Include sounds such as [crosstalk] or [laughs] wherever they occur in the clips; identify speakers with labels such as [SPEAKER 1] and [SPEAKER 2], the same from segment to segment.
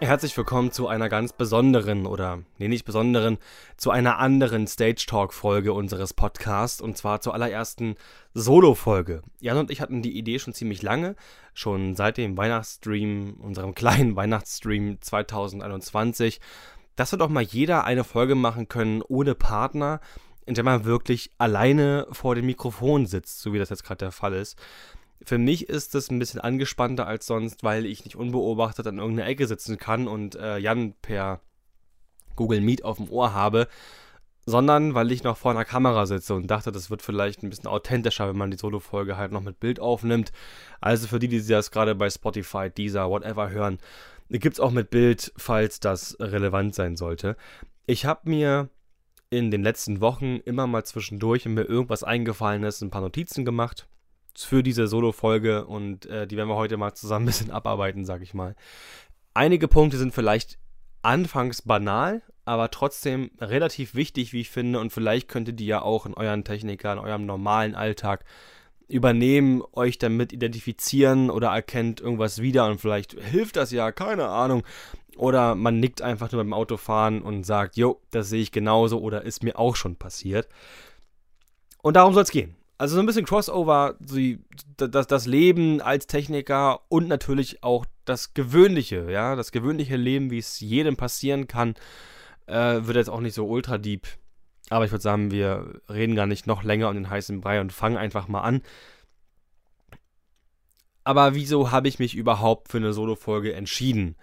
[SPEAKER 1] Herzlich willkommen zu einer ganz besonderen oder, nee, nicht besonderen, zu einer anderen Stage Talk Folge unseres Podcasts und zwar zur allerersten Solo-Folge. Jan und ich hatten die Idee schon ziemlich lange, schon seit dem Weihnachtsstream, unserem [laughs] kleinen Weihnachtsstream 2021, dass wir doch mal jeder eine Folge machen können ohne Partner, in der man wirklich alleine vor dem Mikrofon sitzt, so wie das jetzt gerade der Fall ist. Für mich ist es ein bisschen angespannter als sonst, weil ich nicht unbeobachtet an irgendeiner Ecke sitzen kann und äh, Jan per Google Meet auf dem Ohr habe, sondern weil ich noch vor einer Kamera sitze und dachte, das wird vielleicht ein bisschen authentischer, wenn man die Solo-Folge halt noch mit Bild aufnimmt. Also für die, die das gerade bei Spotify, Deezer, whatever hören, gibt es auch mit Bild, falls das relevant sein sollte. Ich habe mir in den letzten Wochen immer mal zwischendurch, wenn mir irgendwas eingefallen ist, ein paar Notizen gemacht für diese Solo-Folge und äh, die werden wir heute mal zusammen ein bisschen abarbeiten, sag ich mal. Einige Punkte sind vielleicht anfangs banal, aber trotzdem relativ wichtig, wie ich finde, und vielleicht könnt ihr die ja auch in euren Techniker, in eurem normalen Alltag übernehmen, euch damit identifizieren oder erkennt irgendwas wieder und vielleicht hilft das ja, keine Ahnung. Oder man nickt einfach nur beim Autofahren und sagt, jo, das sehe ich genauso oder ist mir auch schon passiert. Und darum soll es gehen. Also so ein bisschen Crossover, die, das, das Leben als Techniker und natürlich auch das gewöhnliche, ja, das gewöhnliche Leben, wie es jedem passieren kann, äh, wird jetzt auch nicht so ultra deep. Aber ich würde sagen, wir reden gar nicht noch länger um den heißen Brei und fangen einfach mal an. Aber wieso habe ich mich überhaupt für eine Solo-Folge entschieden?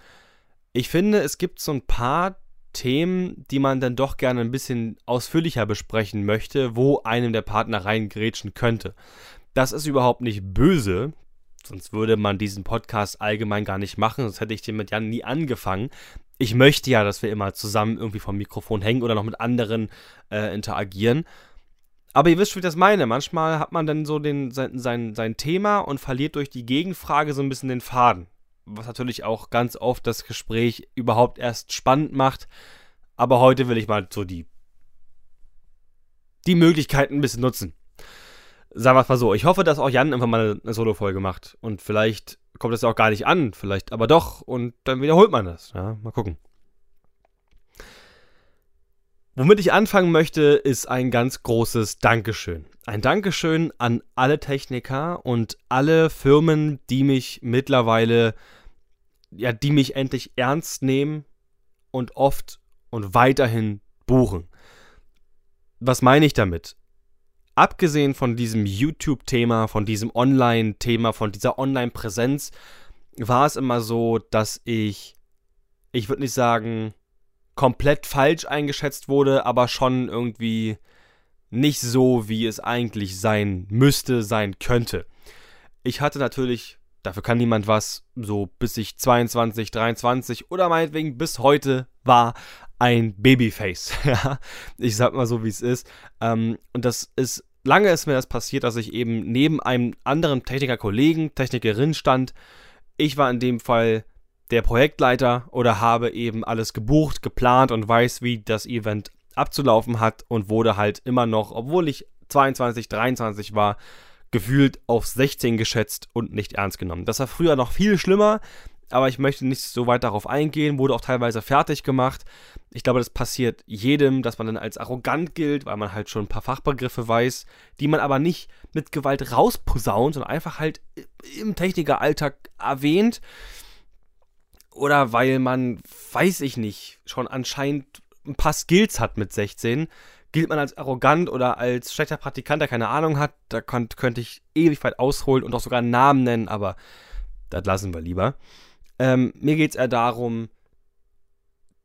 [SPEAKER 1] Ich finde, es gibt so ein paar Themen, die man dann doch gerne ein bisschen ausführlicher besprechen möchte, wo einem der Partner reingrätschen könnte. Das ist überhaupt nicht böse, sonst würde man diesen Podcast allgemein gar nicht machen, sonst hätte ich den mit Jan nie angefangen. Ich möchte ja, dass wir immer zusammen irgendwie vom Mikrofon hängen oder noch mit anderen äh, interagieren. Aber ihr wisst, wie ich das meine. Manchmal hat man dann so den, sein, sein, sein Thema und verliert durch die Gegenfrage so ein bisschen den Faden was natürlich auch ganz oft das Gespräch überhaupt erst spannend macht. Aber heute will ich mal so die, die Möglichkeiten ein bisschen nutzen. Sagen wir es mal so. Ich hoffe, dass auch Jan einfach mal eine Solo-Folge macht. Und vielleicht kommt das ja auch gar nicht an. Vielleicht aber doch. Und dann wiederholt man das. Ja, mal gucken. Womit ich anfangen möchte, ist ein ganz großes Dankeschön. Ein Dankeschön an alle Techniker und alle Firmen, die mich mittlerweile, ja, die mich endlich ernst nehmen und oft und weiterhin buchen. Was meine ich damit? Abgesehen von diesem YouTube-Thema, von diesem Online-Thema, von dieser Online-Präsenz, war es immer so, dass ich, ich würde nicht sagen, komplett falsch eingeschätzt wurde, aber schon irgendwie nicht so, wie es eigentlich sein müsste, sein könnte. Ich hatte natürlich, dafür kann niemand was, so bis ich 22, 23 oder meinetwegen bis heute war ein Babyface. [laughs] Ich sag mal so, wie es ist. Ähm, und das ist, lange ist mir das passiert, dass ich eben neben einem anderen Techniker-Kollegen, Technikerin stand. Ich war in dem Fall der Projektleiter oder habe eben alles gebucht, geplant und weiß, wie das Event abzulaufen hat und wurde halt immer noch, obwohl ich 22, 23 war, gefühlt auf 16 geschätzt und nicht ernst genommen. Das war früher noch viel schlimmer, aber ich möchte nicht so weit darauf eingehen, wurde auch teilweise fertig gemacht. Ich glaube, das passiert jedem, dass man dann als arrogant gilt, weil man halt schon ein paar Fachbegriffe weiß, die man aber nicht mit Gewalt rausposaunt, sondern einfach halt im Technikeralltag erwähnt oder weil man, weiß ich nicht, schon anscheinend ein paar Skills hat mit 16, gilt man als arrogant oder als schlechter Praktikant, der keine Ahnung hat. Da könnt, könnte ich ewig weit ausholen und auch sogar einen Namen nennen, aber das lassen wir lieber. Ähm, mir geht es eher darum,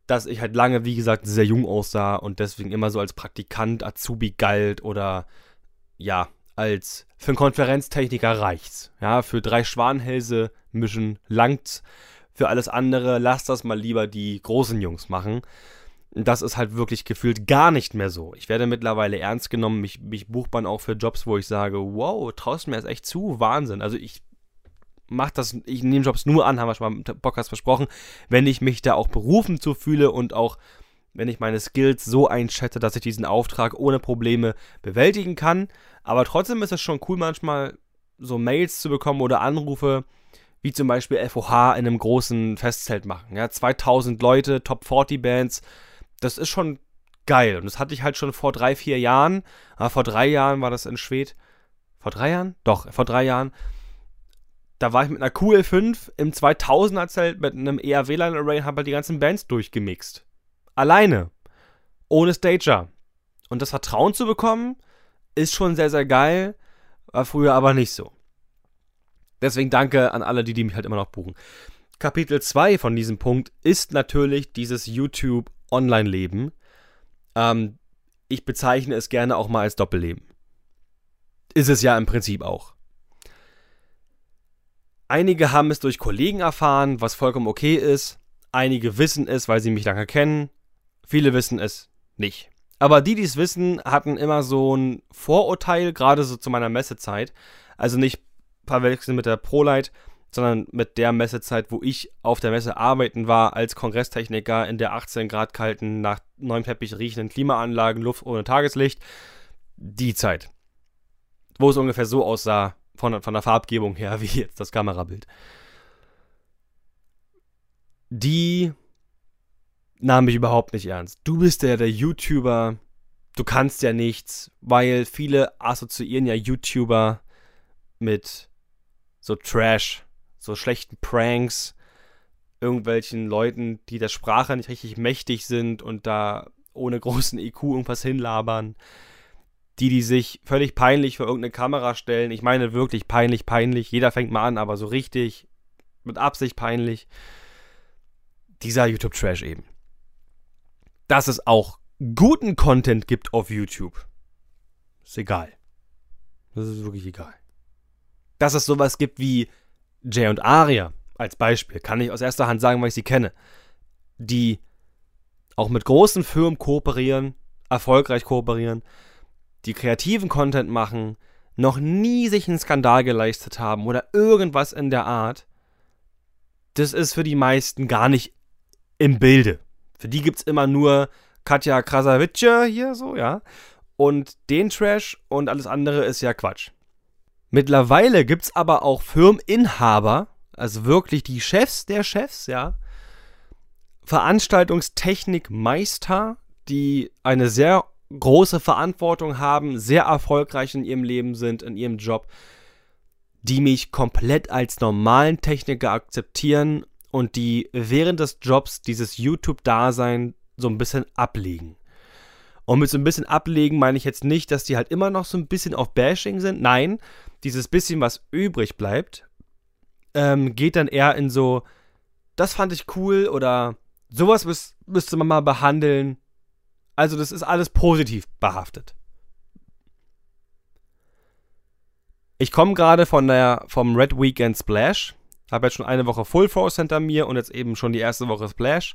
[SPEAKER 1] dass ich halt lange, wie gesagt, sehr jung aussah und deswegen immer so als Praktikant, Azubi galt oder ja, als für einen Konferenztechniker reicht's. Ja, für drei Schwanhälse mischen langt's. Für alles andere, lasst das mal lieber die großen Jungs machen. Das ist halt wirklich gefühlt gar nicht mehr so. Ich werde mittlerweile ernst genommen. Mich, mich bucht man auch für Jobs, wo ich sage, wow, traust mir das echt zu? Wahnsinn. Also ich mache das, ich nehme Jobs nur an, haben wir schon mal im Podcast versprochen, wenn ich mich da auch berufen zu fühle und auch wenn ich meine Skills so einschätze, dass ich diesen Auftrag ohne Probleme bewältigen kann. Aber trotzdem ist es schon cool, manchmal so Mails zu bekommen oder Anrufe, wie zum Beispiel FOH in einem großen Festzelt machen. Ja, 2000 Leute, Top 40 Bands, das ist schon geil. Und das hatte ich halt schon vor drei, vier Jahren. Ja, vor drei Jahren war das in Schwed. Vor drei Jahren? Doch, vor drei Jahren. Da war ich mit einer QL5 im 2000er Zelt mit einem eher WLAN-Array und habe halt die ganzen Bands durchgemixt. Alleine. Ohne Stager. Und das Vertrauen zu bekommen, ist schon sehr, sehr geil. War früher aber nicht so. Deswegen danke an alle, die, die mich halt immer noch buchen. Kapitel 2 von diesem Punkt ist natürlich dieses YouTube-Online-Leben. Ähm, ich bezeichne es gerne auch mal als Doppelleben. Ist es ja im Prinzip auch. Einige haben es durch Kollegen erfahren, was vollkommen okay ist. Einige wissen es, weil sie mich lange kennen. Viele wissen es nicht. Aber die, die es wissen, hatten immer so ein Vorurteil, gerade so zu meiner Messezeit. Also nicht verwechseln mit der ProLight, sondern mit der Messezeit, wo ich auf der Messe arbeiten war, als Kongresstechniker in der 18 Grad kalten, nach neuem Teppich riechenden Klimaanlagen, Luft ohne Tageslicht. Die Zeit. Wo es ungefähr so aussah, von, von der Farbgebung her, [laughs] wie jetzt das Kamerabild. Die nahm mich überhaupt nicht ernst. Du bist ja der YouTuber, du kannst ja nichts, weil viele assoziieren ja YouTuber mit so Trash, so schlechten Pranks, irgendwelchen Leuten, die der Sprache nicht richtig mächtig sind und da ohne großen IQ irgendwas hinlabern. Die, die sich völlig peinlich vor irgendeine Kamera stellen. Ich meine wirklich peinlich, peinlich. Jeder fängt mal an, aber so richtig mit Absicht peinlich. Dieser YouTube-Trash eben. Dass es auch guten Content gibt auf YouTube. Ist egal. Das ist wirklich egal dass es sowas gibt wie Jay und Aria als Beispiel, kann ich aus erster Hand sagen, weil ich sie kenne, die auch mit großen Firmen kooperieren, erfolgreich kooperieren, die kreativen Content machen, noch nie sich einen Skandal geleistet haben oder irgendwas in der Art, das ist für die meisten gar nicht im Bilde. Für die gibt es immer nur Katja Krasavice hier so, ja. Und den Trash und alles andere ist ja Quatsch. Mittlerweile gibt es aber auch Firmeninhaber, also wirklich die Chefs der Chefs, ja, Veranstaltungstechnikmeister, die eine sehr große Verantwortung haben, sehr erfolgreich in ihrem Leben sind, in ihrem Job, die mich komplett als normalen Techniker akzeptieren und die während des Jobs dieses YouTube-Dasein so ein bisschen ablegen. Und mit so ein bisschen ablegen meine ich jetzt nicht, dass die halt immer noch so ein bisschen auf Bashing sind. Nein, dieses bisschen, was übrig bleibt, ähm, geht dann eher in so, das fand ich cool oder sowas müß, müsste man mal behandeln. Also das ist alles positiv behaftet. Ich komme gerade von der vom Red Weekend Splash. Habe jetzt schon eine Woche Full Force hinter mir und jetzt eben schon die erste Woche Splash.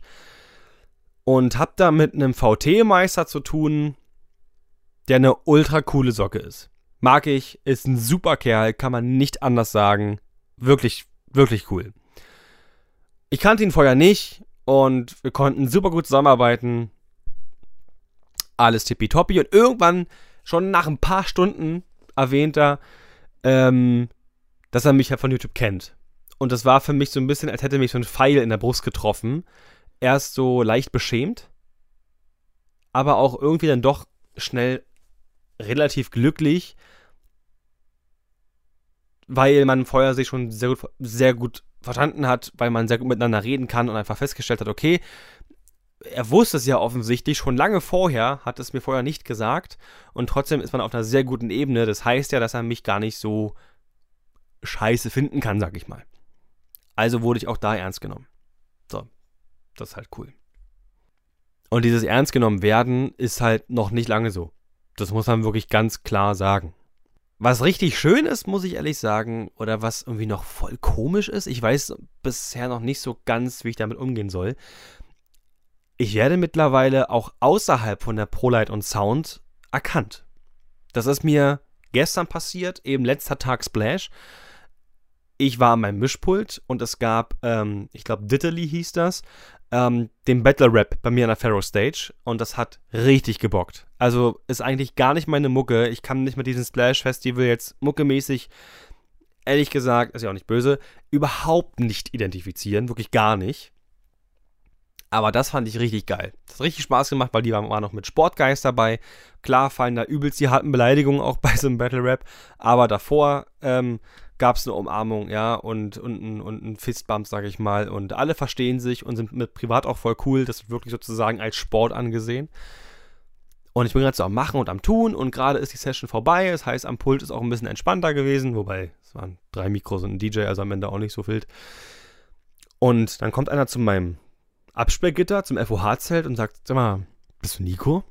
[SPEAKER 1] Und habe da mit einem VT-Meister zu tun, der eine ultra coole Socke ist. Mag ich, ist ein super Kerl, kann man nicht anders sagen. Wirklich, wirklich cool. Ich kannte ihn vorher nicht und wir konnten super gut zusammenarbeiten. Alles tippitoppi. Und irgendwann, schon nach ein paar Stunden, erwähnt er, ähm, dass er mich ja von YouTube kennt. Und das war für mich so ein bisschen, als hätte mich so ein Pfeil in der Brust getroffen. Erst so leicht beschämt, aber auch irgendwie dann doch schnell relativ glücklich, weil man vorher sich schon sehr gut, sehr gut verstanden hat, weil man sehr gut miteinander reden kann und einfach festgestellt hat, okay, er wusste es ja offensichtlich schon lange vorher, hat es mir vorher nicht gesagt und trotzdem ist man auf einer sehr guten Ebene. Das heißt ja, dass er mich gar nicht so scheiße finden kann, sag ich mal. Also wurde ich auch da ernst genommen. So, das ist halt cool. Und dieses ernst genommen werden ist halt noch nicht lange so. Das muss man wirklich ganz klar sagen. Was richtig schön ist, muss ich ehrlich sagen, oder was irgendwie noch voll komisch ist, ich weiß bisher noch nicht so ganz, wie ich damit umgehen soll. Ich werde mittlerweile auch außerhalb von der ProLight und Sound erkannt. Das ist mir gestern passiert, eben letzter Tag Splash. Ich war an meinem Mischpult und es gab, ähm, ich glaube, Diddley hieß das, ähm, den Battle Rap bei mir an der Pharaoh Stage und das hat richtig gebockt. Also ist eigentlich gar nicht meine Mucke. Ich kann nicht mit diesem Splash Festival jetzt muckemäßig ehrlich gesagt, ist ja auch nicht böse, überhaupt nicht identifizieren, wirklich gar nicht. Aber das fand ich richtig geil. Das hat richtig Spaß gemacht, weil die waren, waren noch mit Sportgeist dabei. Klar fallen da übelst die harten Beleidigungen auch [laughs] bei so einem Battle Rap. Aber davor ähm, gab es eine Umarmung, ja, und, und, und, und Fistbump, sag ich mal. Und alle verstehen sich und sind mit privat auch voll cool. Das wird wirklich sozusagen als Sport angesehen. Und ich bin gerade so am Machen und am Tun und gerade ist die Session vorbei. Das heißt, am Pult ist auch ein bisschen entspannter gewesen, wobei es waren drei Mikros und ein DJ, also am Ende auch nicht so wild. Und dann kommt einer zu meinem Absperrgitter, zum FOH-Zelt und sagt: Sag mal, bist du Nico?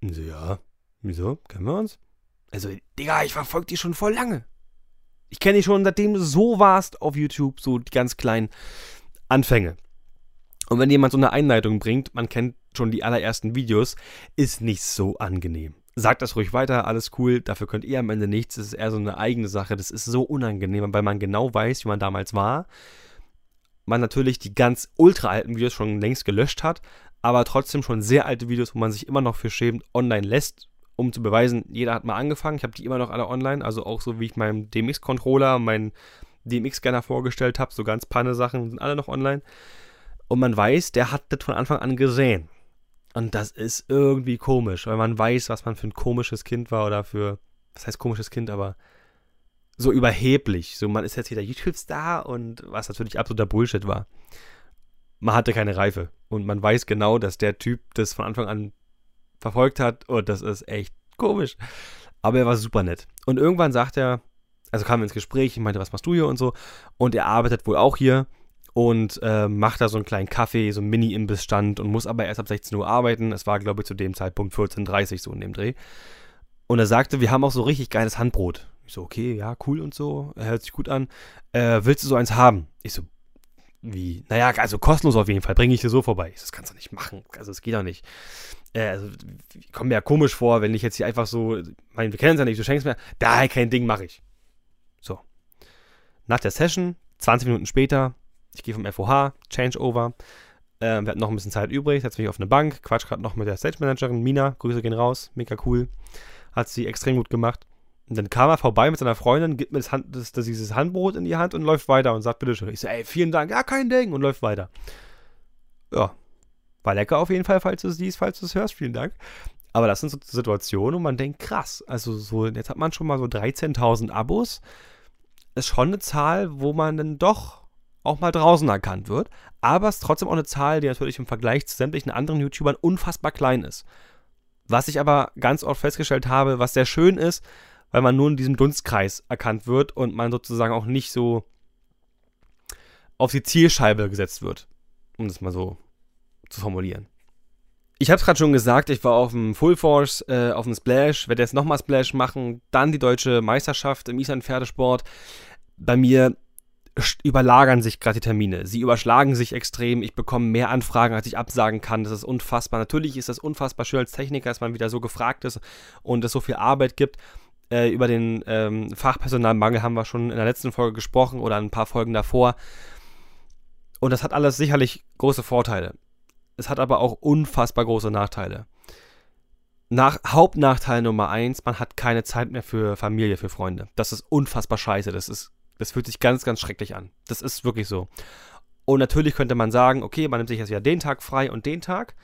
[SPEAKER 1] Und so, ja. Wieso? Kennen wir uns? Also, Digga, ich verfolge dich schon voll lange. Ich kenne dich schon, seitdem du so warst auf YouTube, so die ganz kleinen Anfänge. Und wenn jemand so eine Einleitung bringt, man kennt schon die allerersten Videos, ist nicht so angenehm. Sagt das ruhig weiter, alles cool, dafür könnt ihr am Ende nichts, das ist eher so eine eigene Sache, das ist so unangenehm, weil man genau weiß, wie man damals war. Man natürlich die ganz ultra alten Videos schon längst gelöscht hat, aber trotzdem schon sehr alte Videos, wo man sich immer noch für schämt, online lässt um zu beweisen, jeder hat mal angefangen. Ich habe die immer noch alle online, also auch so wie ich meinen DMX-Controller, meinen DMX-Scanner vorgestellt habe, so ganz panne Sachen sind alle noch online. Und man weiß, der hat das von Anfang an gesehen. Und das ist irgendwie komisch, weil man weiß, was man für ein komisches Kind war oder für, was heißt komisches Kind, aber so überheblich. So, man ist jetzt hier der YouTube-Star und was natürlich absoluter Bullshit war. Man hatte keine Reife. Und man weiß genau, dass der Typ das von Anfang an verfolgt hat und das ist echt komisch. Aber er war super nett. Und irgendwann sagt er, also kam ins Gespräch, ich meinte, was machst du hier und so. Und er arbeitet wohl auch hier und äh, macht da so einen kleinen Kaffee, so einen Mini-Imbissstand und muss aber erst ab 16 Uhr arbeiten. Es war, glaube ich, zu dem Zeitpunkt 14.30 Uhr so in dem Dreh. Und er sagte, wir haben auch so richtig geiles Handbrot. Ich so, okay, ja, cool und so. Er hört sich gut an. Äh, willst du so eins haben? Ich so, wie? Naja, also kostenlos auf jeden Fall. Bringe ich dir so vorbei. Ich so, das kannst du nicht machen. Also, das geht doch nicht äh, also, kommt mir ja komisch vor, wenn ich jetzt hier einfach so, mein, wir kennen uns ja nicht, du schenkst mir, da kein Ding mache ich. So. Nach der Session, 20 Minuten später, ich gehe vom FOH, Changeover. Äh, wir hatten noch ein bisschen Zeit übrig, setze mich auf eine Bank, quatsch gerade noch mit der Stage Managerin, Mina, Grüße gehen raus, mega cool. Hat sie extrem gut gemacht. Und dann kam er vorbei mit seiner Freundin, gibt mir das, Hand, das, das, dieses Handbrot in die Hand und läuft weiter und sagt, bitteschön. Ich so, ey, vielen Dank, ja, kein Ding und läuft weiter. Ja, war lecker auf jeden Fall, falls du es siehst, falls du es hörst. Vielen Dank. Aber das sind so Situationen, wo man denkt, krass. Also so, jetzt hat man schon mal so 13.000 Abos. Ist schon eine Zahl, wo man dann doch auch mal draußen erkannt wird. Aber es ist trotzdem auch eine Zahl, die natürlich im Vergleich zu sämtlichen anderen YouTubern unfassbar klein ist. Was ich aber ganz oft festgestellt habe, was sehr schön ist, weil man nur in diesem Dunstkreis erkannt wird und man sozusagen auch nicht so auf die Zielscheibe gesetzt wird. Um das mal so zu formulieren. Ich habe es gerade schon gesagt, ich war auf dem Full Force, äh, auf dem Splash, werde jetzt nochmal Splash machen, dann die deutsche Meisterschaft im Island-Pferdesport. Bei mir überlagern sich gerade die Termine. Sie überschlagen sich extrem. Ich bekomme mehr Anfragen, als ich absagen kann. Das ist unfassbar. Natürlich ist das unfassbar schön als Techniker, dass man wieder so gefragt ist und es so viel Arbeit gibt. Äh, über den ähm, Fachpersonalmangel haben wir schon in der letzten Folge gesprochen oder ein paar Folgen davor. Und das hat alles sicherlich große Vorteile. Es hat aber auch unfassbar große Nachteile. Nach, Hauptnachteil Nummer eins, man hat keine Zeit mehr für Familie, für Freunde. Das ist unfassbar scheiße. Das ist, das fühlt sich ganz, ganz schrecklich an. Das ist wirklich so. Und natürlich könnte man sagen, okay, man nimmt sich jetzt wieder den Tag frei und den Tag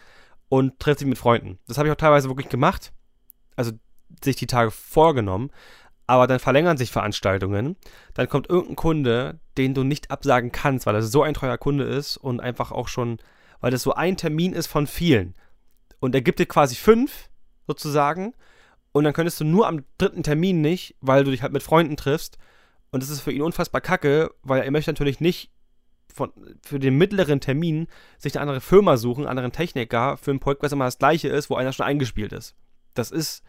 [SPEAKER 1] und trifft sich mit Freunden. Das habe ich auch teilweise wirklich gemacht. Also sich die Tage vorgenommen. Aber dann verlängern sich Veranstaltungen. Dann kommt irgendein Kunde, den du nicht absagen kannst, weil er so ein treuer Kunde ist und einfach auch schon weil das so ein Termin ist von vielen. Und er gibt dir quasi fünf, sozusagen. Und dann könntest du nur am dritten Termin nicht, weil du dich halt mit Freunden triffst. Und das ist für ihn unfassbar kacke, weil er möchte natürlich nicht von, für den mittleren Termin sich eine andere Firma suchen, einen anderen Techniker für ein Projekt, was immer das gleiche ist, wo einer schon eingespielt ist. Das ist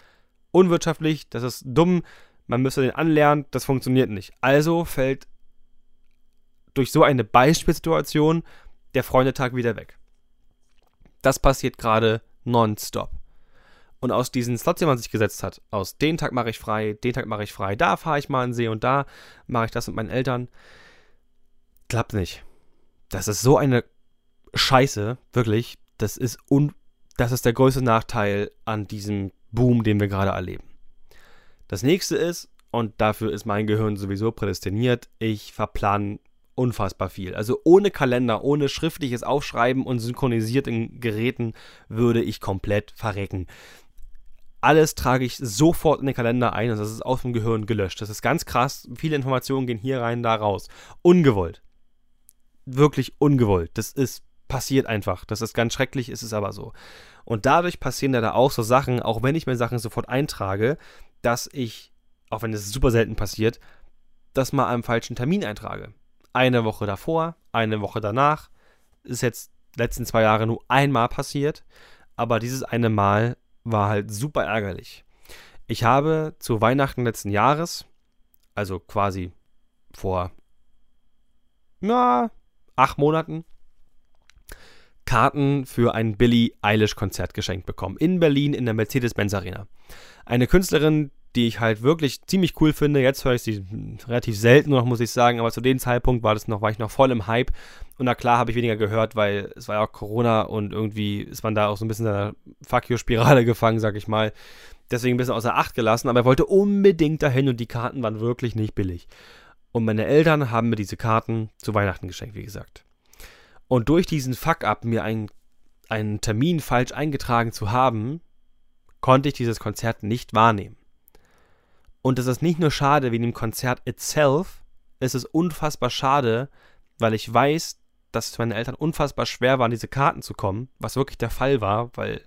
[SPEAKER 1] unwirtschaftlich, das ist dumm, man müsste den anlernen, das funktioniert nicht. Also fällt durch so eine Beispielsituation der Freundetag wieder weg. Das passiert gerade nonstop. Und aus diesen Slots, die man sich gesetzt hat, aus den Tag mache ich frei, den Tag mache ich frei, da fahre ich mal in See und da mache ich das mit meinen Eltern, klappt nicht. Das ist so eine Scheiße, wirklich. Das ist, un das ist der größte Nachteil an diesem Boom, den wir gerade erleben. Das nächste ist, und dafür ist mein Gehirn sowieso prädestiniert. Ich verplane unfassbar viel. Also ohne Kalender, ohne schriftliches Aufschreiben und synchronisierten Geräten würde ich komplett verrecken. Alles trage ich sofort in den Kalender ein und das ist aus dem Gehirn gelöscht. Das ist ganz krass. Viele Informationen gehen hier rein, da raus. Ungewollt. Wirklich ungewollt. Das ist passiert einfach. Das ist ganz schrecklich, ist es aber so. Und dadurch passieren da auch so Sachen, auch wenn ich mir Sachen sofort eintrage, dass ich, auch wenn es super selten passiert, das mal am falschen Termin eintrage. Eine Woche davor, eine Woche danach. Ist jetzt letzten zwei Jahre nur einmal passiert, aber dieses eine Mal war halt super ärgerlich. Ich habe zu Weihnachten letzten Jahres, also quasi vor na, acht Monaten, Karten für ein Billie Eilish-Konzert geschenkt bekommen. In Berlin in der Mercedes-Benz Arena. Eine Künstlerin, die ich halt wirklich ziemlich cool finde. Jetzt höre ich sie relativ selten noch, muss ich sagen, aber zu dem Zeitpunkt war das noch, war ich noch voll im Hype. Und na klar habe ich weniger gehört, weil es war ja auch Corona und irgendwie ist man da auch so ein bisschen in der Fuck you-Spirale [laughs] gefangen, sag ich mal. Deswegen ein bisschen außer Acht gelassen, aber er wollte unbedingt dahin und die Karten waren wirklich nicht billig. Und meine Eltern haben mir diese Karten zu Weihnachten geschenkt, wie gesagt. Und durch diesen Fuck-up, mir einen, einen Termin falsch eingetragen zu haben, konnte ich dieses Konzert nicht wahrnehmen. Und das ist nicht nur schade wegen dem Konzert itself, es ist unfassbar schade, weil ich weiß, dass es meinen Eltern unfassbar schwer war, an diese Karten zu kommen, was wirklich der Fall war, weil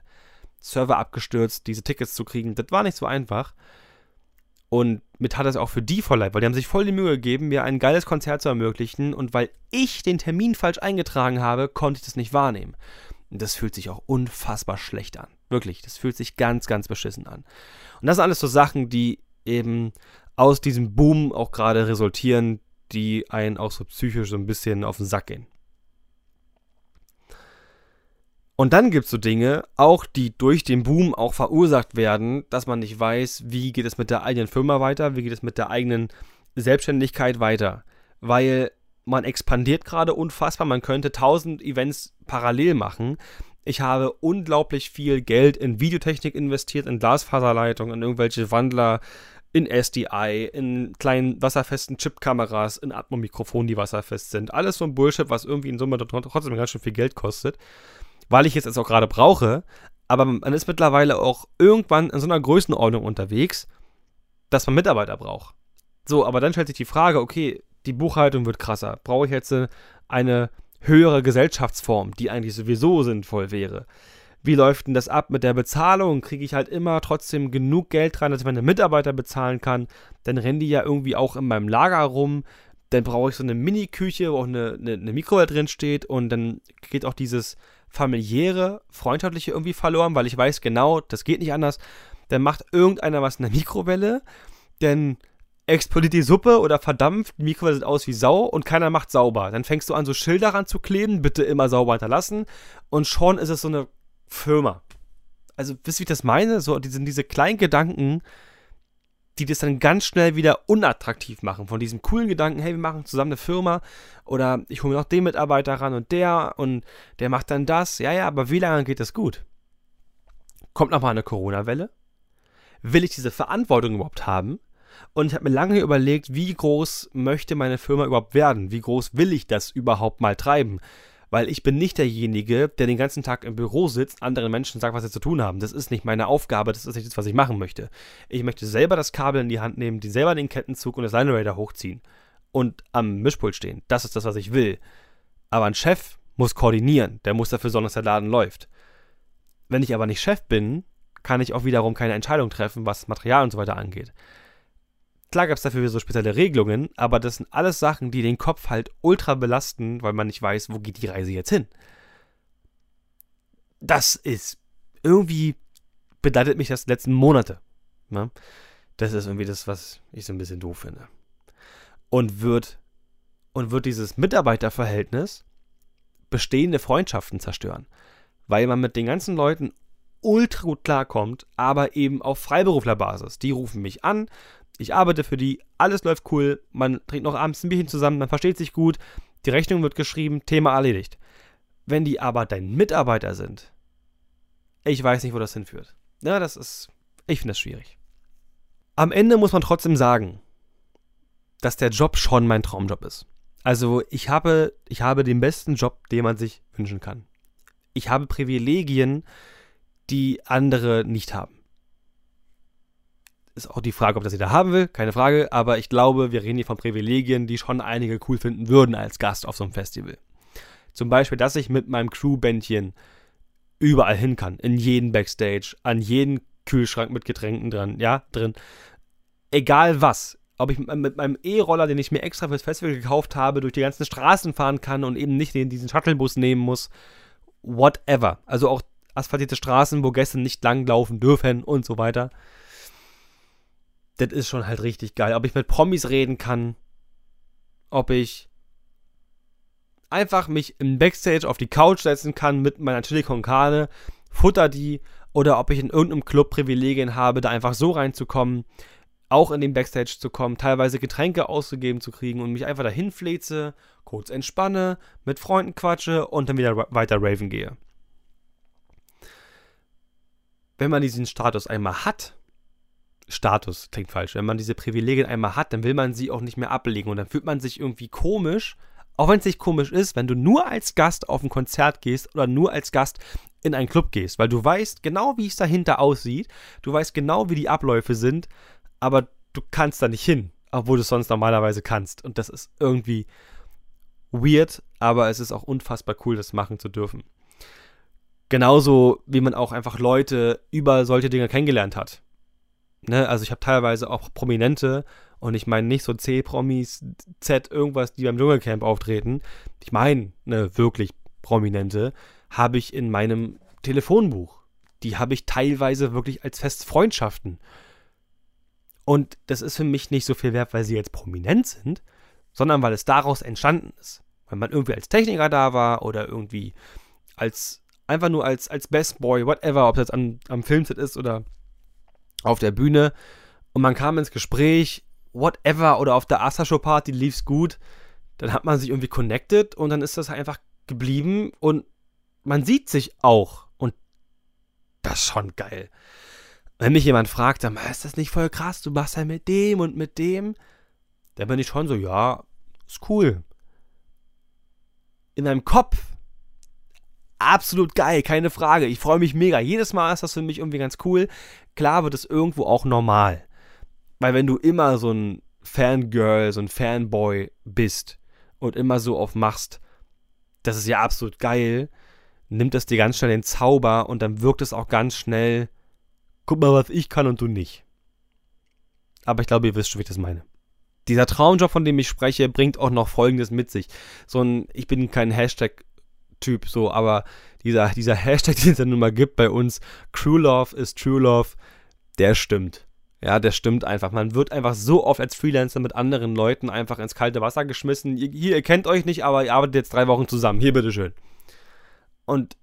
[SPEAKER 1] Server abgestürzt, diese Tickets zu kriegen, das war nicht so einfach. Und mit hat es auch für die voll leid, weil die haben sich voll die Mühe gegeben, mir ein geiles Konzert zu ermöglichen. Und weil ich den Termin falsch eingetragen habe, konnte ich das nicht wahrnehmen. Und das fühlt sich auch unfassbar schlecht an. Wirklich, das fühlt sich ganz, ganz beschissen an. Und das sind alles so Sachen, die eben aus diesem Boom auch gerade resultieren, die einen auch so psychisch so ein bisschen auf den Sack gehen. Und dann gibt es so Dinge, auch die durch den Boom auch verursacht werden, dass man nicht weiß, wie geht es mit der eigenen Firma weiter, wie geht es mit der eigenen Selbstständigkeit weiter. Weil man expandiert gerade unfassbar, man könnte tausend Events parallel machen. Ich habe unglaublich viel Geld in Videotechnik investiert, in Glasfaserleitungen, in irgendwelche Wandler, in SDI, in kleinen wasserfesten Chipkameras, in Atmomikrofonen, die wasserfest sind. Alles so ein Bullshit, was irgendwie in Summe trotzdem ganz schön viel Geld kostet weil ich es jetzt auch gerade brauche. Aber man ist mittlerweile auch irgendwann in so einer Größenordnung unterwegs, dass man Mitarbeiter braucht. So, aber dann stellt sich die Frage, okay, die Buchhaltung wird krasser. Brauche ich jetzt eine höhere Gesellschaftsform, die eigentlich sowieso sinnvoll wäre? Wie läuft denn das ab mit der Bezahlung? Kriege ich halt immer trotzdem genug Geld rein, dass ich meine Mitarbeiter bezahlen kann? Dann rennen die ja irgendwie auch in meinem Lager rum. Dann brauche ich so eine Mini-Küche, wo auch eine, eine, eine Mikrowelle drin steht. Und dann geht auch dieses familiäre, freundschaftliche irgendwie verloren, weil ich weiß genau, das geht nicht anders. Dann macht irgendeiner was in der Mikrowelle, dann explodiert die Suppe oder verdampft, die Mikrowelle sieht aus wie Sau und keiner macht sauber. Dann fängst du an, so Schilder ranzukleben, bitte immer sauber hinterlassen und schon ist es so eine Firma. Also, wisst ihr, wie ich das meine? So, diese, diese kleinen Gedanken, die das dann ganz schnell wieder unattraktiv machen. Von diesem coolen Gedanken, hey, wir machen zusammen eine Firma oder ich hole mir noch den Mitarbeiter ran und der und der macht dann das. Ja, ja, aber wie lange geht das gut? Kommt nochmal eine Corona-Welle? Will ich diese Verantwortung überhaupt haben? Und ich habe mir lange überlegt, wie groß möchte meine Firma überhaupt werden? Wie groß will ich das überhaupt mal treiben? Weil ich bin nicht derjenige, der den ganzen Tag im Büro sitzt, anderen Menschen sagt, was sie zu tun haben. Das ist nicht meine Aufgabe, das ist nicht das, was ich machen möchte. Ich möchte selber das Kabel in die Hand nehmen, die selber den Kettenzug und das Line Raider hochziehen und am Mischpult stehen. Das ist das, was ich will. Aber ein Chef muss koordinieren, der muss dafür sorgen, dass der Laden läuft. Wenn ich aber nicht Chef bin, kann ich auch wiederum keine Entscheidung treffen, was Material und so weiter angeht. Klar gab es dafür so spezielle Regelungen, aber das sind alles Sachen, die den Kopf halt ultra belasten, weil man nicht weiß, wo geht die Reise jetzt hin. Das ist irgendwie bedeutet mich das letzten Monate. Ne? Das ist irgendwie das, was ich so ein bisschen doof finde. Und wird, und wird dieses Mitarbeiterverhältnis bestehende Freundschaften zerstören. Weil man mit den ganzen Leuten ultra gut klarkommt, aber eben auf Freiberuflerbasis. Die rufen mich an, ich arbeite für die, alles läuft cool, man trinkt noch abends ein Bierchen zusammen, man versteht sich gut, die Rechnung wird geschrieben, Thema erledigt. Wenn die aber dein Mitarbeiter sind, ich weiß nicht, wo das hinführt. Ja, das ist, ich finde das schwierig. Am Ende muss man trotzdem sagen, dass der Job schon mein Traumjob ist. Also ich habe, ich habe den besten Job, den man sich wünschen kann. Ich habe Privilegien, die andere nicht haben. Ist auch die Frage, ob das jeder haben will, keine Frage, aber ich glaube, wir reden hier von Privilegien, die schon einige cool finden würden als Gast auf so einem Festival. Zum Beispiel, dass ich mit meinem Crewbändchen überall hin kann, in jeden Backstage, an jeden Kühlschrank mit Getränken dran, ja, drin. Egal was. Ob ich mit meinem E-Roller, den ich mir extra fürs Festival gekauft habe, durch die ganzen Straßen fahren kann und eben nicht diesen Shuttlebus nehmen muss. Whatever. Also auch asphaltierte Straßen, wo Gäste nicht langlaufen dürfen und so weiter. Das ist schon halt richtig geil. Ob ich mit Promis reden kann, ob ich einfach mich im Backstage auf die Couch setzen kann mit meiner Chili con Carne, futter die oder ob ich in irgendeinem Club Privilegien habe, da einfach so reinzukommen, auch in den Backstage zu kommen, teilweise Getränke auszugeben zu kriegen und mich einfach dahin fleze, kurz entspanne, mit Freunden quatsche und dann wieder weiter raven gehe. Wenn man diesen Status einmal hat, Status klingt falsch, wenn man diese Privilegien einmal hat, dann will man sie auch nicht mehr ablegen und dann fühlt man sich irgendwie komisch, auch wenn es nicht komisch ist, wenn du nur als Gast auf ein Konzert gehst oder nur als Gast in einen Club gehst, weil du weißt genau, wie es dahinter aussieht, du weißt genau, wie die Abläufe sind, aber du kannst da nicht hin, obwohl du es sonst normalerweise kannst. Und das ist irgendwie weird, aber es ist auch unfassbar cool, das machen zu dürfen. Genauso wie man auch einfach Leute über solche Dinge kennengelernt hat. Ne? Also ich habe teilweise auch Prominente und ich meine nicht so C-Promis, Z, irgendwas, die beim Dschungelcamp auftreten. Ich meine, ne, wirklich Prominente habe ich in meinem Telefonbuch. Die habe ich teilweise wirklich als Festfreundschaften. Und das ist für mich nicht so viel wert, weil sie jetzt prominent sind, sondern weil es daraus entstanden ist. Weil man irgendwie als Techniker da war oder irgendwie als, einfach nur als, als Best Boy, whatever, ob das am, am Filmset ist oder auf der Bühne. Und man kam ins Gespräch, whatever, oder auf der Aftershow-Party lief's gut, dann hat man sich irgendwie connected und dann ist das einfach geblieben und man sieht sich auch. Und das ist schon geil. Wenn mich jemand fragt, dann ist das nicht voll krass, du machst ja mit dem und mit dem, dann bin ich schon so, ja, ist cool. In meinem Kopf absolut geil, keine Frage. Ich freue mich mega. Jedes Mal ist das für mich irgendwie ganz cool. Klar wird es irgendwo auch normal. Weil wenn du immer so ein Fangirl, so ein Fanboy bist und immer so auf machst, das ist ja absolut geil, nimmt das dir ganz schnell den Zauber und dann wirkt es auch ganz schnell, guck mal, was ich kann und du nicht. Aber ich glaube, ihr wisst schon, wie ich das meine. Dieser Traumjob, von dem ich spreche, bringt auch noch Folgendes mit sich. So ein, ich bin kein Hashtag-Typ, so, aber dieser, dieser [laughs] Hashtag, den es dann nun mal gibt bei uns, Crew Love is True Love, der stimmt. Ja, der stimmt einfach. Man wird einfach so oft als Freelancer mit anderen Leuten einfach ins kalte Wasser geschmissen. Ihr, hier, ihr kennt euch nicht, aber ihr arbeitet jetzt drei Wochen zusammen. Hier, bitteschön. Und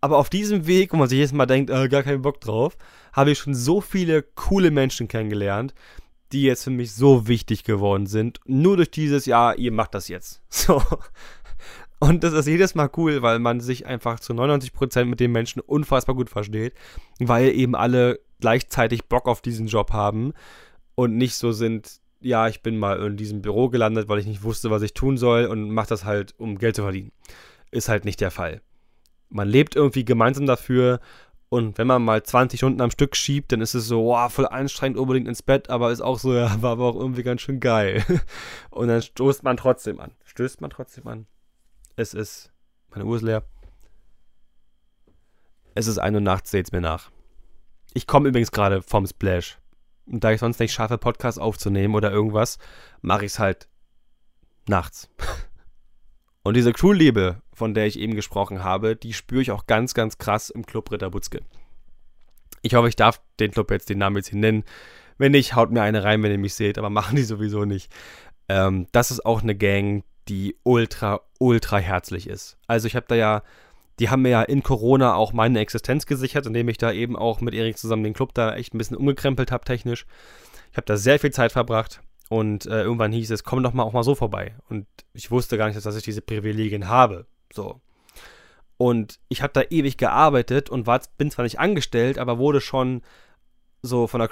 [SPEAKER 1] aber auf diesem Weg, wo man sich jedes Mal denkt, äh, gar keinen Bock drauf, habe ich schon so viele coole Menschen kennengelernt, die jetzt für mich so wichtig geworden sind. Nur durch dieses, ja, ihr macht das jetzt. [laughs] So. Und das ist jedes Mal cool, weil man sich einfach zu 99% mit den Menschen unfassbar gut versteht, weil eben alle gleichzeitig Bock auf diesen Job haben und nicht so sind, ja, ich bin mal in diesem Büro gelandet, weil ich nicht wusste, was ich tun soll und mache das halt, um Geld zu verdienen. Ist halt nicht der Fall. Man lebt irgendwie gemeinsam dafür und wenn man mal 20 Stunden am Stück schiebt, dann ist es so, wow, voll anstrengend, unbedingt ins Bett, aber ist auch so, ja, [laughs] war aber auch irgendwie ganz schön geil. Und dann stoßt man trotzdem an. Stößt man trotzdem an. Es ist, meine Uhr ist leer. Es ist 1 Uhr nachts, seht's mir nach. Ich komme übrigens gerade vom Splash. Und da ich sonst nicht schaffe, Podcasts aufzunehmen oder irgendwas, mache ich es halt nachts. [laughs] Und diese Crewliebe, von der ich eben gesprochen habe, die spüre ich auch ganz, ganz krass im Club Ritter Butzke. Ich hoffe, ich darf den Club jetzt den Namen jetzt hier nennen. Wenn nicht, haut mir eine rein, wenn ihr mich seht, aber [laughs] machen die sowieso nicht. Ähm, das ist auch eine Gang, die ultra, ultra herzlich ist. Also ich habe da ja die haben mir ja in Corona auch meine Existenz gesichert, indem ich da eben auch mit Erik zusammen den Club da echt ein bisschen umgekrempelt habe technisch. Ich habe da sehr viel Zeit verbracht und äh, irgendwann hieß es, komm doch mal auch mal so vorbei. Und ich wusste gar nicht, dass ich diese Privilegien habe. So. Und ich habe da ewig gearbeitet und war, bin zwar nicht angestellt, aber wurde schon so von der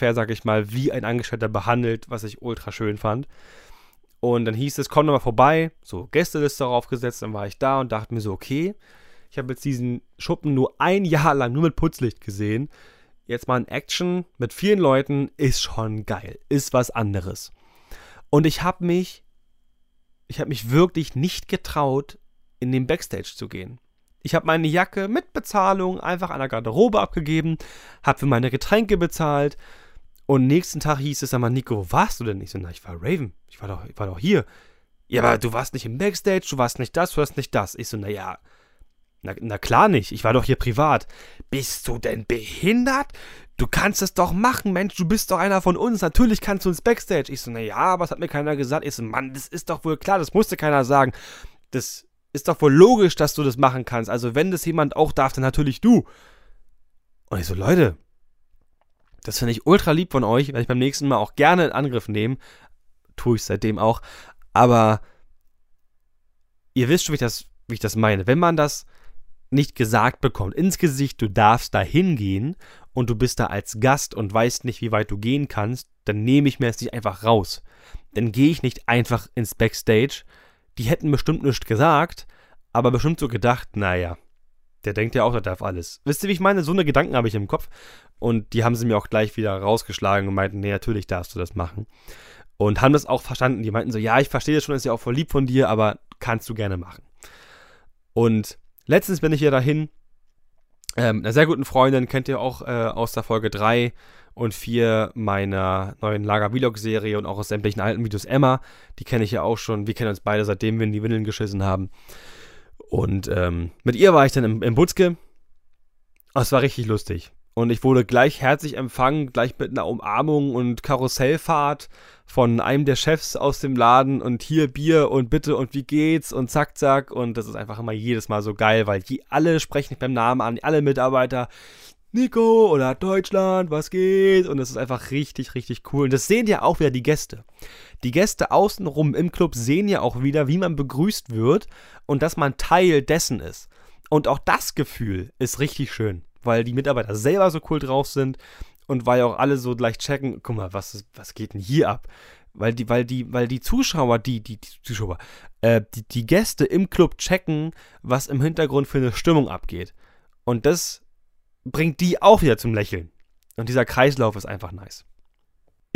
[SPEAKER 1] her, sag ich mal, wie ein Angestellter behandelt, was ich ultra schön fand. Und dann hieß es, komm doch mal vorbei, so Gästeliste darauf gesetzt, dann war ich da und dachte mir so, okay, ich habe jetzt diesen Schuppen nur ein Jahr lang nur mit Putzlicht gesehen. Jetzt mal in Action mit vielen Leuten ist schon geil, ist was anderes. Und ich habe mich, ich habe mich wirklich nicht getraut, in den Backstage zu gehen. Ich habe meine Jacke mit Bezahlung einfach an der Garderobe abgegeben, habe für meine Getränke bezahlt und nächsten Tag hieß es einmal, Nico, warst du denn? Ich so, na, ich war Raven, ich war doch, ich war doch hier. Ja, aber du warst nicht im Backstage, du warst nicht das, du warst nicht das. Ich so, naja, na, na klar nicht, ich war doch hier privat. Bist du denn behindert? Du kannst es doch machen, Mensch, du bist doch einer von uns, natürlich kannst du ins Backstage. Ich so, naja, aber es hat mir keiner gesagt. Ich so, Mann, das ist doch wohl klar, das musste keiner sagen. Das ist doch wohl logisch, dass du das machen kannst. Also wenn das jemand auch darf, dann natürlich du. Und ich so, Leute, das finde ich ultra lieb von euch, werde ich beim nächsten Mal auch gerne in Angriff nehmen. Tue ich seitdem auch. Aber ihr wisst schon, wie ich das, wie ich das meine. Wenn man das nicht gesagt bekommt, ins Gesicht, du darfst da hingehen und du bist da als Gast und weißt nicht, wie weit du gehen kannst, dann nehme ich mir es nicht einfach raus. Dann gehe ich nicht einfach ins Backstage die hätten bestimmt nichts gesagt, aber bestimmt so gedacht, naja, der denkt ja auch, der darf alles. Wisst ihr, wie ich meine? So eine Gedanken habe ich im Kopf. Und die haben sie mir auch gleich wieder rausgeschlagen und meinten, nee, natürlich darfst du das machen. Und haben das auch verstanden. Die meinten so, ja, ich verstehe das schon, ist ja auch voll lieb von dir, aber kannst du gerne machen. Und letztens bin ich hier dahin, ähm, einer sehr guten Freundin, kennt ihr auch äh, aus der Folge 3, und vier meiner neuen Lager-Vlog-Serie und auch aus sämtlichen alten Videos Emma. Die kenne ich ja auch schon. Wir kennen uns beide, seitdem wir in die Windeln geschissen haben. Und ähm, mit ihr war ich dann im, im Butzke. Oh, es war richtig lustig. Und ich wurde gleich herzlich empfangen, gleich mit einer Umarmung und Karussellfahrt von einem der Chefs aus dem Laden und hier Bier und bitte und wie geht's und zack, zack. Und das ist einfach immer jedes Mal so geil, weil die alle sprechen beim Namen an, alle Mitarbeiter. Nico oder Deutschland, was geht? Und das ist einfach richtig, richtig cool. Und das sehen ja auch wieder die Gäste. Die Gäste außenrum im Club sehen ja auch wieder, wie man begrüßt wird und dass man Teil dessen ist. Und auch das Gefühl ist richtig schön, weil die Mitarbeiter selber so cool drauf sind und weil auch alle so gleich checken, guck mal, was, was geht denn hier ab? Weil die, weil die, weil die Zuschauer, die, die, die Zuschauer, äh, die, die Gäste im Club checken, was im Hintergrund für eine Stimmung abgeht. Und das bringt die auch wieder zum Lächeln. Und dieser Kreislauf ist einfach nice.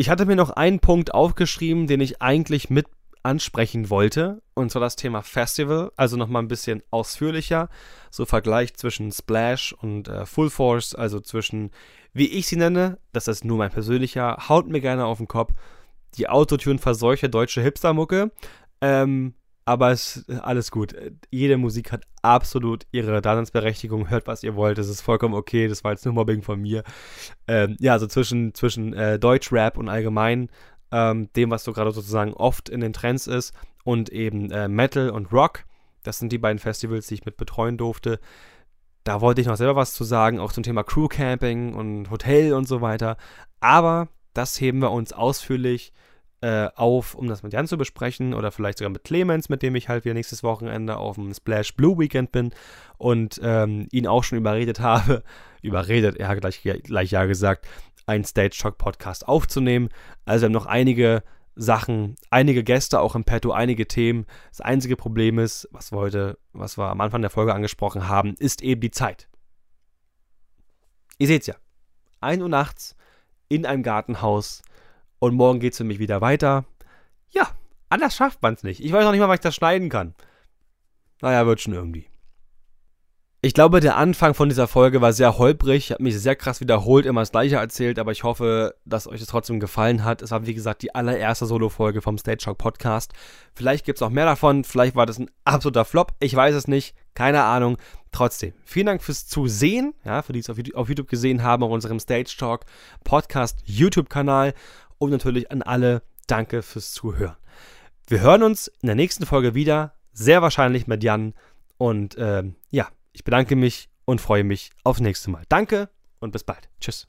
[SPEAKER 1] Ich hatte mir noch einen Punkt aufgeschrieben, den ich eigentlich mit ansprechen wollte, und zwar das Thema Festival, also nochmal ein bisschen ausführlicher, so Vergleich zwischen Splash und äh, Full Force, also zwischen, wie ich sie nenne, das ist nur mein persönlicher, haut mir gerne auf den Kopf, die Autotune-verseuchte deutsche Hipster-Mucke, ähm, aber es ist alles gut. Jede Musik hat absolut ihre Daseinsberechtigung. Hört, was ihr wollt. Das ist vollkommen okay. Das war jetzt nur Mobbing von mir. Ähm, ja, also zwischen, zwischen äh, Deutschrap und allgemein ähm, dem, was so gerade sozusagen oft in den Trends ist, und eben äh, Metal und Rock. Das sind die beiden Festivals, die ich mit betreuen durfte. Da wollte ich noch selber was zu sagen, auch zum Thema Crewcamping und Hotel und so weiter. Aber das heben wir uns ausführlich äh, auf, um das mit Jan zu besprechen oder vielleicht sogar mit Clemens, mit dem ich halt wieder nächstes Wochenende auf dem Splash Blue Weekend bin und ähm, ihn auch schon überredet [laughs] habe, überredet, er hat gleich, gleich ja gesagt, einen Stage Shock Podcast aufzunehmen. Also wir haben noch einige Sachen, einige Gäste auch im Petto, einige Themen. Das einzige Problem ist, was wir heute, was wir am Anfang der Folge angesprochen haben, ist eben die Zeit. Ihr seht's ja. 1 Uhr nachts in einem Gartenhaus und morgen geht es für mich wieder weiter. Ja, anders schafft man es nicht. Ich weiß auch nicht mal, was ich das schneiden kann. Naja, wird schon irgendwie. Ich glaube, der Anfang von dieser Folge war sehr holprig, Ich habe mich sehr krass wiederholt, immer das gleiche erzählt, aber ich hoffe, dass euch das trotzdem gefallen hat. Es war, wie gesagt, die allererste Solo-Folge vom Stage Shock Podcast. Vielleicht gibt es auch mehr davon, vielleicht war das ein absoluter Flop, ich weiß es nicht, keine Ahnung. Trotzdem, vielen Dank fürs Zusehen, ja, für die es auf YouTube gesehen haben, auf unserem Stage Talk Podcast YouTube-Kanal und natürlich an alle danke fürs Zuhören. Wir hören uns in der nächsten Folge wieder, sehr wahrscheinlich mit Jan. Und ähm, ja, ich bedanke mich und freue mich aufs nächste Mal. Danke und bis bald. Tschüss.